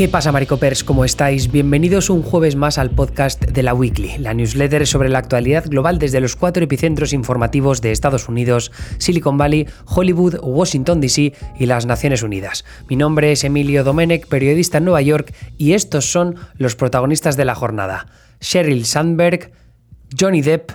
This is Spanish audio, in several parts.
¿Qué pasa, Maricopers? ¿Cómo estáis? Bienvenidos un jueves más al podcast de la Weekly, la newsletter sobre la actualidad global desde los cuatro epicentros informativos de Estados Unidos, Silicon Valley, Hollywood, Washington DC y las Naciones Unidas. Mi nombre es Emilio Domenech, periodista en Nueva York, y estos son los protagonistas de la jornada: Sheryl Sandberg, Johnny Depp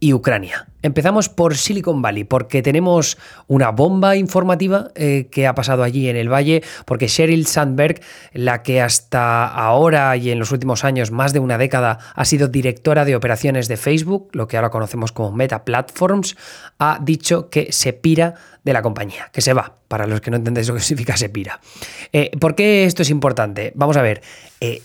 y Ucrania. Empezamos por Silicon Valley, porque tenemos una bomba informativa eh, que ha pasado allí en el valle, porque Sheryl Sandberg, la que hasta ahora y en los últimos años, más de una década, ha sido directora de operaciones de Facebook, lo que ahora conocemos como Meta Platforms, ha dicho que se pira de la compañía, que se va, para los que no entendéis lo que significa se pira. Eh, ¿Por qué esto es importante? Vamos a ver, eh,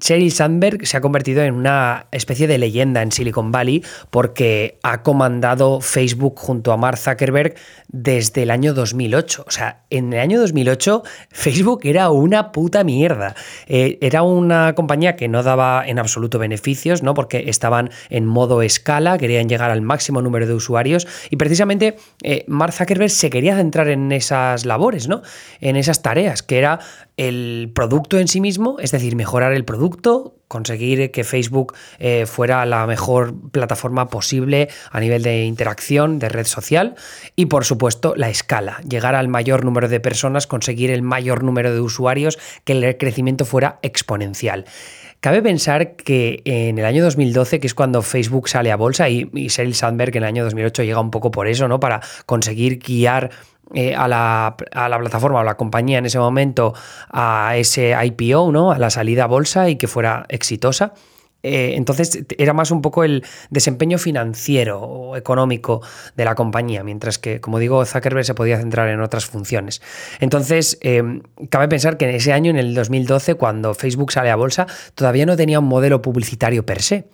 Sheryl Sandberg se ha convertido en una especie de leyenda en Silicon Valley porque ha comandado dado Facebook junto a Mark Zuckerberg desde el año 2008. O sea, en el año 2008 Facebook era una puta mierda. Eh, era una compañía que no daba en absoluto beneficios, ¿no? Porque estaban en modo escala, querían llegar al máximo número de usuarios y precisamente eh, Mark Zuckerberg se quería centrar en esas labores, ¿no? En esas tareas, que era el producto en sí mismo, es decir, mejorar el producto, conseguir que Facebook eh, fuera la mejor plataforma posible a nivel de interacción, de red social y por supuesto la escala, llegar al mayor número de personas, conseguir el mayor número de usuarios, que el crecimiento fuera exponencial. Cabe pensar que en el año 2012, que es cuando Facebook sale a bolsa, y, y Sheryl Sandberg en el año 2008 llega un poco por eso, ¿no? Para conseguir guiar eh, a, la, plataforma o la compañía en ese momento a ese IPO, ¿no? a la salida a bolsa y que fuera exitosa. Eh, entonces era más un poco el desempeño financiero o económico de la compañía, mientras que, como digo, Zuckerberg se podía centrar en otras funciones. Entonces, eh, cabe pensar que en ese año, en el 2012, cuando Facebook sale a bolsa, todavía no tenía un modelo publicitario per se.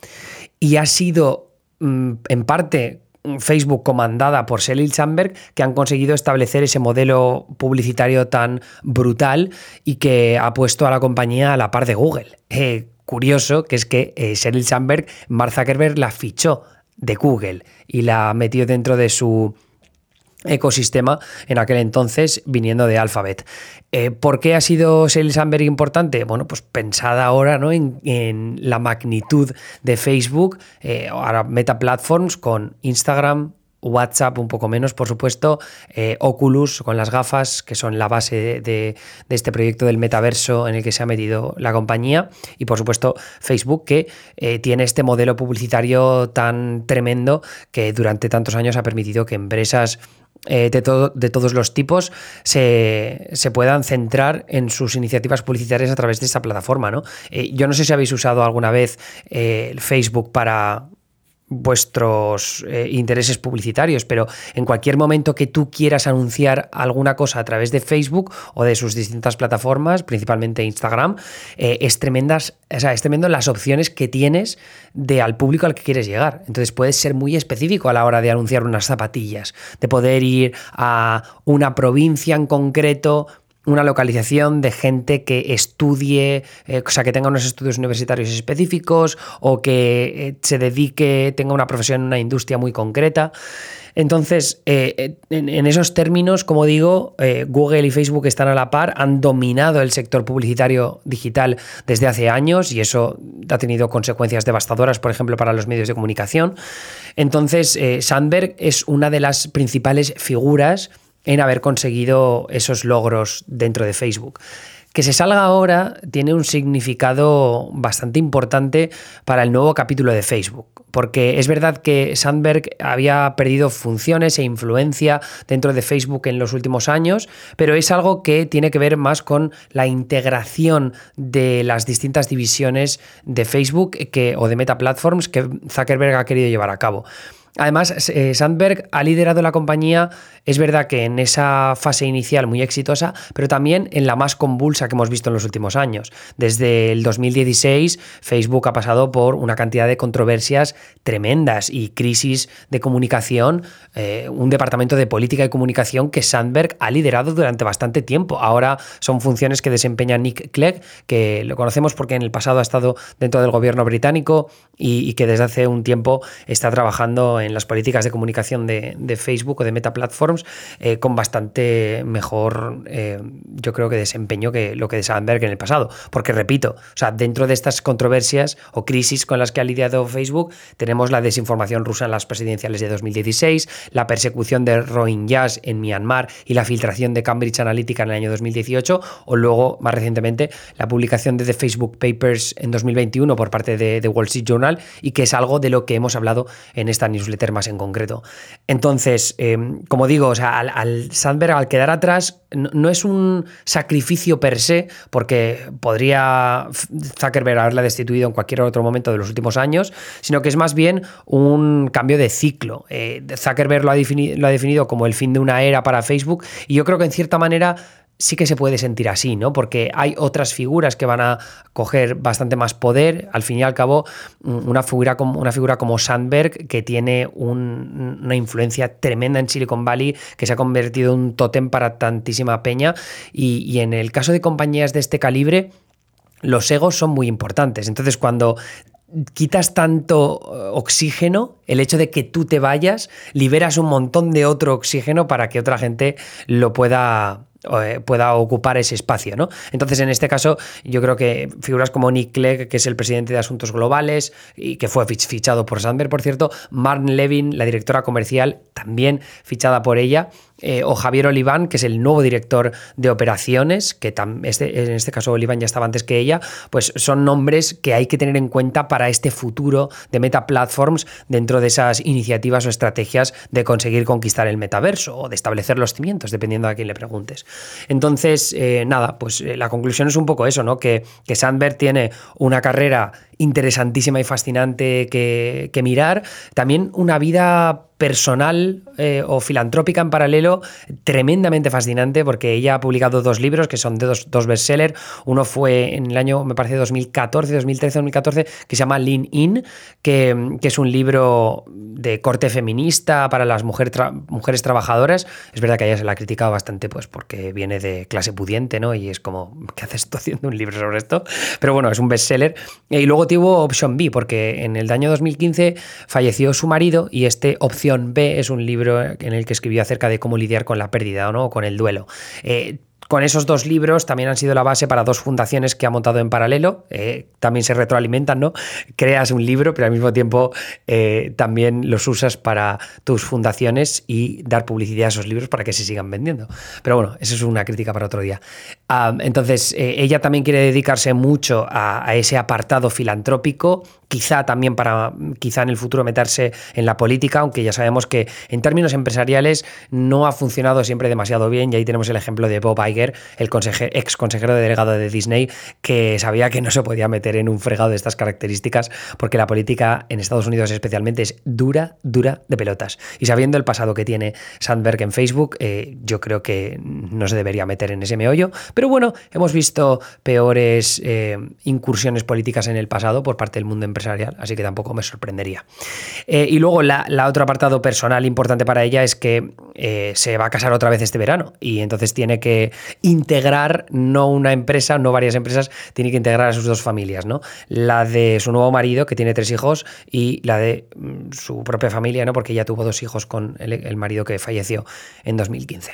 Y ha sido, mm, en parte, Facebook comandada por Sheryl Sandberg que han conseguido establecer ese modelo publicitario tan brutal y que ha puesto a la compañía a la par de Google. Eh, curioso que es que eh, Sheryl Sandberg, Mark Zuckerberg la fichó de Google y la metió dentro de su ecosistema en aquel entonces viniendo de Alphabet. Eh, ¿Por qué ha sido Sandberg importante? Bueno, pues pensada ahora ¿no? en, la magnitud de Facebook, eh, ahora Meta Platforms con Instagram, WhatsApp un poco menos, por supuesto, eh, Oculus con las gafas, que son la base de, este proyecto del metaverso en el que se ha metido la compañía, y por supuesto Facebook, que tiene este modelo publicitario tan tremendo que durante tantos años ha permitido que empresas eh, de, de, todos los tipos se, puedan centrar en sus iniciativas publicitarias a través de esta plataforma. ¿no? Eh, yo no sé si habéis usado alguna vez eh, Facebook para vuestros eh, intereses publicitarios, pero en cualquier momento que tú quieras anunciar alguna cosa a través de Facebook o de sus distintas plataformas, principalmente Instagram, eh, es tremendas, o sea, es tremendo las opciones que tienes de al público al que quieres llegar. Entonces puedes ser muy específico a la hora de anunciar unas zapatillas, de poder ir a una provincia en concreto una localización de gente que estudie, eh, o sea, que tenga unos estudios universitarios específicos o que eh, se dedique, tenga una profesión en una industria muy concreta. Entonces, eh, en, esos términos, como digo, Google y Facebook están a la par, han dominado el sector publicitario digital desde hace años y eso ha tenido consecuencias devastadoras, por ejemplo, para los medios de comunicación. Entonces, Sandberg es una de las principales figuras en haber conseguido esos logros dentro de Facebook. Que se salga ahora tiene un significado bastante importante para el nuevo capítulo de Facebook, porque es verdad que Sandberg había perdido funciones e influencia dentro de Facebook en los últimos años, pero es algo que tiene que ver más con la integración de las distintas divisiones de Facebook o de Meta Platforms que Zuckerberg ha querido llevar a cabo. Además, eh, Sandberg ha liderado la compañía, es verdad que en esa fase inicial muy exitosa, pero también en la más convulsa que hemos visto en los últimos años. Desde el 2016, Facebook ha pasado por una cantidad de controversias tremendas y crisis de comunicación, eh, un departamento de política y comunicación que Sandberg ha liderado durante bastante tiempo. Ahora son funciones que desempeña Nick Clegg, que lo conocemos porque en el pasado ha estado dentro del gobierno británico y, y que desde hace un tiempo está trabajando en las políticas de comunicación de, Facebook o de Meta Platforms eh, con bastante mejor, eh, yo creo que desempeño que lo que de Sandberg en el pasado. Porque repito, o sea, dentro de estas controversias o crisis con las que ha lidiado Facebook, tenemos la desinformación rusa en las presidenciales de 2016, la persecución de Rohingyas en Myanmar y la filtración de Cambridge Analytica en el año 2018, o luego, más recientemente, la publicación de The Facebook Papers en 2021 por parte de The Wall Street Journal y que es algo de lo que hemos hablado en esta newsletter más en concreto. Entonces, eh, como digo, o sea, al, Sandberg al quedar atrás no, es un sacrificio per se, porque podría Zuckerberg haberla destituido en cualquier otro momento de los últimos años, sino que es más bien un cambio de ciclo. Eh, Zuckerberg lo ha definido como el fin de una era para Facebook y yo creo que en cierta manera sí que se puede sentir así, ¿no? Porque hay otras figuras que van a coger bastante más poder. Al fin y al cabo, una figura como, una figura como Sandberg, que tiene una influencia tremenda en Silicon Valley, que se ha convertido en un tótem para tantísima peña. Y, y en el caso de compañías de este calibre, los egos son muy importantes. Entonces, cuando quitas tanto eh, oxígeno, el hecho de que tú te vayas, liberas un montón de otro oxígeno para que otra gente lo pueda eh, pueda ocupar ese espacio, ¿no? Entonces, en este caso, yo creo que figuras como Nick Clegg, que es el presidente de Asuntos Globales y que fue fichado por Sandberg, por cierto, Martin Levin, la directora comercial, también fichada por ella, eh, o Javier Oliván, que es el nuevo director de operaciones, que este, en este caso Oliván ya estaba antes que ella, pues son nombres que hay que tener en cuenta para este futuro de Meta Platforms dentro de esas iniciativas o estrategias de conseguir conquistar el metaverso o de establecer los cimientos, dependiendo a quién le preguntes. Entonces, eh, nada, pues eh, la conclusión es un poco eso, ¿no? Que, que Sandberg tiene una carrera interesantísima y fascinante que, que mirar, también una vida personal eh, o filantrópica en paralelo tremendamente fascinante porque ella ha publicado dos libros que son de dos, dos bestsellers. Uno fue en el año, me parece, 2014, 2013, 2014, que se llama Lean In, que, es un libro de corte feminista para las mujeres trabajadoras. Es verdad que a ella se la ha criticado bastante pues porque viene de clase pudiente, ¿no? Y es como, ¿qué haces tú haciendo un libro sobre esto? Pero bueno, es un bestseller. Y luego tuvo Option B, porque en el año 2015 falleció su marido y este Opción B es un libro en el que escribió acerca de cómo lidiar con la pérdida ¿no? o con el duelo. Eh, con esos dos libros también han sido la base para dos fundaciones que ha montado en paralelo. Eh, también se retroalimentan, ¿no? Creas un libro, pero al mismo tiempo eh, también los usas para tus fundaciones y dar publicidad a esos libros para que se sigan vendiendo. Pero bueno, eso es una crítica para otro día. Entonces, ella también quiere dedicarse mucho a ese apartado filantrópico quizá también para quizá en el futuro meterse en la política, aunque ya sabemos que en términos empresariales no ha funcionado siempre demasiado bien y ahí tenemos el ejemplo de Bob Iger, el ex consejero de delegado de Disney, que sabía que no se podía meter en un fregado de estas características porque la política en Estados Unidos especialmente es dura, dura de pelotas. Y sabiendo el pasado que tiene Sandberg en Facebook, eh, yo creo que no se debería meter en ese meollo, pero bueno, hemos visto peores eh, incursiones políticas en el pasado por parte del mundo empresarial así que tampoco me sorprendería. Eh, y luego la, otro apartado personal importante para ella es que se va a casar otra vez este verano y entonces tiene que integrar no una empresa, no varias empresas, tiene que integrar a sus dos familias, ¿no? La de su nuevo marido, que tiene tres hijos, y la de mm, su propia familia, ¿no? Porque ella tuvo dos hijos con el, el marido que falleció en 2015.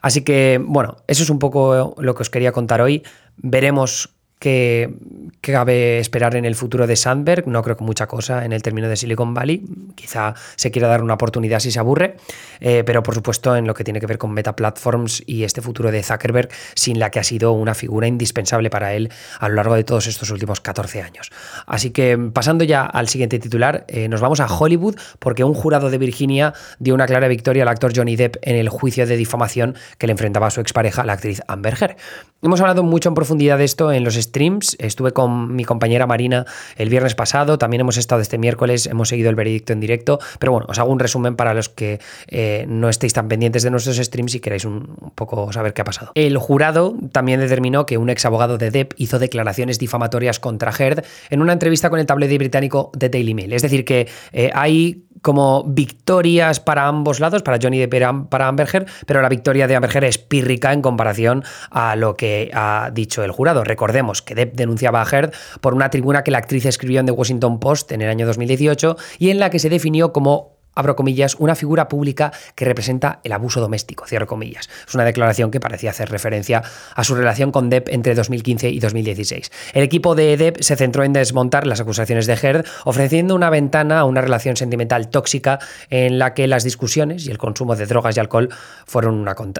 Así que, bueno, eso es un poco lo que os quería contar hoy. Veremos que, cabe esperar en el futuro de Sandberg. No creo que mucha cosa en el término de Silicon Valley. Quizá se quiera dar una oportunidad si se aburre, eh, pero por supuesto en lo que tiene que ver con Meta Platforms y este futuro de Zuckerberg, sin la que ha sido una figura indispensable para él a lo largo de todos estos últimos 14 años. Así que pasando ya al siguiente titular, eh, nos vamos a Hollywood porque un jurado de Virginia dio una clara victoria al actor Johnny Depp en el juicio de difamación que le enfrentaba a su expareja, la actriz Amber Heard. Hemos hablado mucho en profundidad de esto en los streams. Estuve con mi compañera Marina el viernes pasado, también hemos estado este miércoles, hemos seguido el veredicto en directo, pero bueno, os hago un resumen para los que eh, no estéis tan pendientes de nuestros streams y queráis un, poco saber qué ha pasado. El jurado también determinó que un ex abogado de Depp hizo declaraciones difamatorias contra Heard en una entrevista con el tabloide británico The Daily Mail. Es decir, que eh, hay como victorias para ambos lados, para Johnny Depp y para Amber Heard, pero la victoria de Amber Heard es pírrica en comparación a lo que ha dicho el jurado. Recordemos que Depp denunciaba a Heard por una tribuna que la actriz escribió en The Washington Post en el año 2018 y en la que se definió como abro comillas, una figura pública que representa el abuso doméstico, cierro comillas. Es una declaración que parecía hacer referencia a su relación con Depp entre 2015 y 2016. El equipo de Depp se centró en desmontar las acusaciones de Heard, ofreciendo una ventana a una relación sentimental tóxica en la que las discusiones y el consumo de drogas y alcohol fueron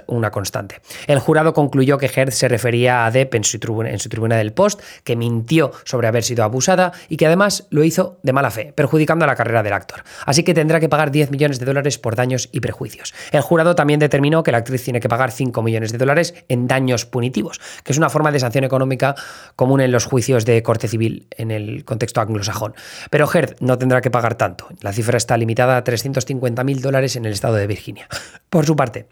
una, constante. El jurado concluyó que Heard se refería a Depp en su, tribuna, en su tribuna del Post, que mintió sobre haber sido abusada y que además lo hizo de mala fe, perjudicando a la carrera del actor. Así que tendrá que pagar 10 millones de dólares por daños y prejuicios. El jurado también determinó que la actriz tiene que pagar 5 millones de dólares en daños punitivos, que es una forma de sanción económica común en los juicios de corte civil en el contexto anglosajón. Pero Heard no tendrá que pagar tanto. La cifra está limitada a 350 mil dólares en el estado de Virginia. Por su parte,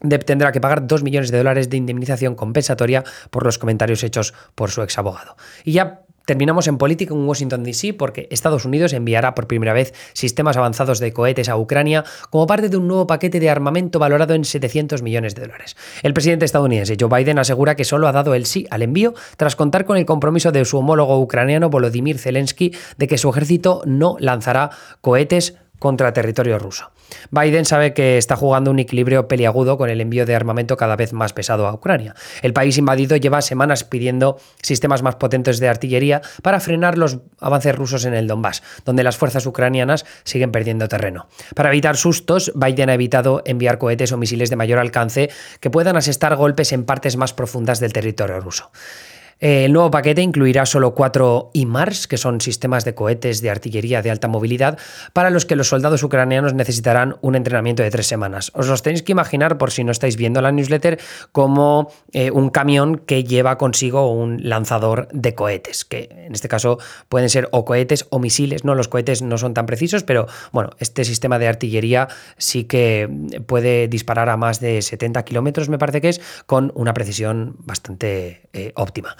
Depp tendrá que pagar 2 millones de dólares de indemnización compensatoria por los comentarios hechos por su ex abogado. Y ya Terminamos en política en Washington, D.C. porque Estados Unidos enviará por primera vez sistemas avanzados de cohetes a Ucrania como parte de un nuevo paquete de armamento valorado en 700 millones de dólares. El presidente estadounidense Joe Biden asegura que solo ha dado el sí al envío tras contar con el compromiso de su homólogo ucraniano Volodymyr Zelensky de que su ejército no lanzará cohetes contra territorio ruso. Biden sabe que está jugando un equilibrio peliagudo con el envío de armamento cada vez más pesado a Ucrania. El país invadido lleva semanas pidiendo sistemas más potentes de artillería para frenar los avances rusos en el Donbass, donde las fuerzas ucranianas siguen perdiendo terreno. Para evitar sustos, Biden ha evitado enviar cohetes o misiles de mayor alcance que puedan asestar golpes en partes más profundas del territorio ruso. Eh, el nuevo paquete incluirá solo cuatro IMARS, que son sistemas de cohetes de artillería de alta movilidad, para los que los soldados ucranianos necesitarán un entrenamiento de tres semanas. Os los tenéis que imaginar, por si no estáis viendo la newsletter, como eh, un camión que lleva consigo un lanzador de cohetes, que en este caso pueden ser o cohetes o misiles. No, los cohetes no son tan precisos, pero bueno, este sistema de artillería sí que puede disparar a más de 70 kilómetros, me parece que es, con una precisión bastante eh, óptima.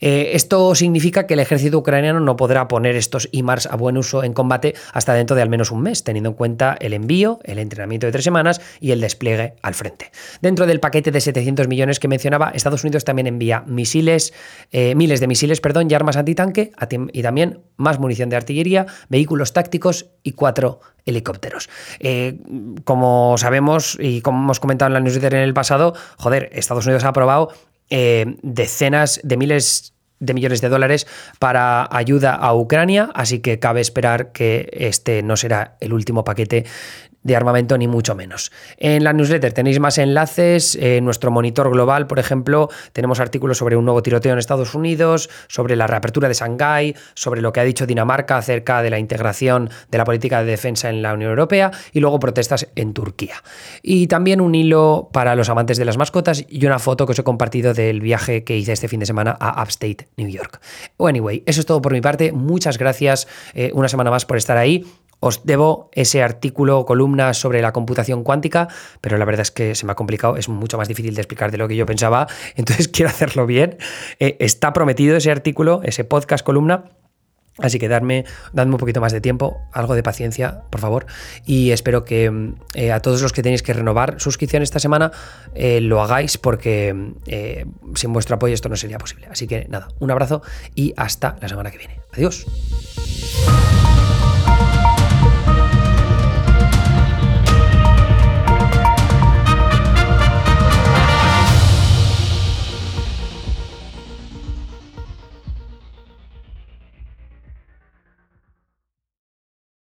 Eh, esto significa que el ejército ucraniano no podrá poner estos IMARS a buen uso en combate hasta dentro de al menos un mes, teniendo en cuenta el envío, el entrenamiento de tres semanas y el despliegue al frente. Dentro del paquete de 700 millones que mencionaba, Estados Unidos también envía misiles, eh, miles de misiles perdón, y armas antitanque y también más munición de artillería, vehículos tácticos y cuatro helicópteros. Eh, como sabemos y como hemos comentado en la newsletter en el pasado, joder, Estados Unidos ha aprobado eh, decenas de miles de millones de dólares para ayuda a Ucrania, así que cabe esperar que este no será el último paquete de armamento ni mucho menos. En la newsletter tenéis más enlaces, en nuestro monitor global, por ejemplo, tenemos artículos sobre un nuevo tiroteo en Estados Unidos, sobre la reapertura de Shanghái, sobre lo que ha dicho Dinamarca acerca de la integración de la política de defensa en la Unión Europea y luego protestas en Turquía. Y también un hilo para los amantes de las mascotas y una foto que os he compartido del viaje que hice este fin de semana a Upstate, New York. anyway, eso es todo por mi parte. Muchas gracias eh, una semana más por estar ahí. Os debo ese artículo o columna sobre la computación cuántica, pero la verdad es que se me ha complicado, es mucho más difícil de explicar de lo que yo pensaba, entonces quiero hacerlo bien. Eh, está prometido ese artículo, ese podcast columna. Así que dadme, dadme, un poquito más de tiempo, algo de paciencia, por favor. Y espero que eh, a todos los que tenéis que renovar suscripción esta semana eh, lo hagáis porque sin vuestro apoyo esto no sería posible. Así que nada, un abrazo y hasta la semana que viene. Adiós.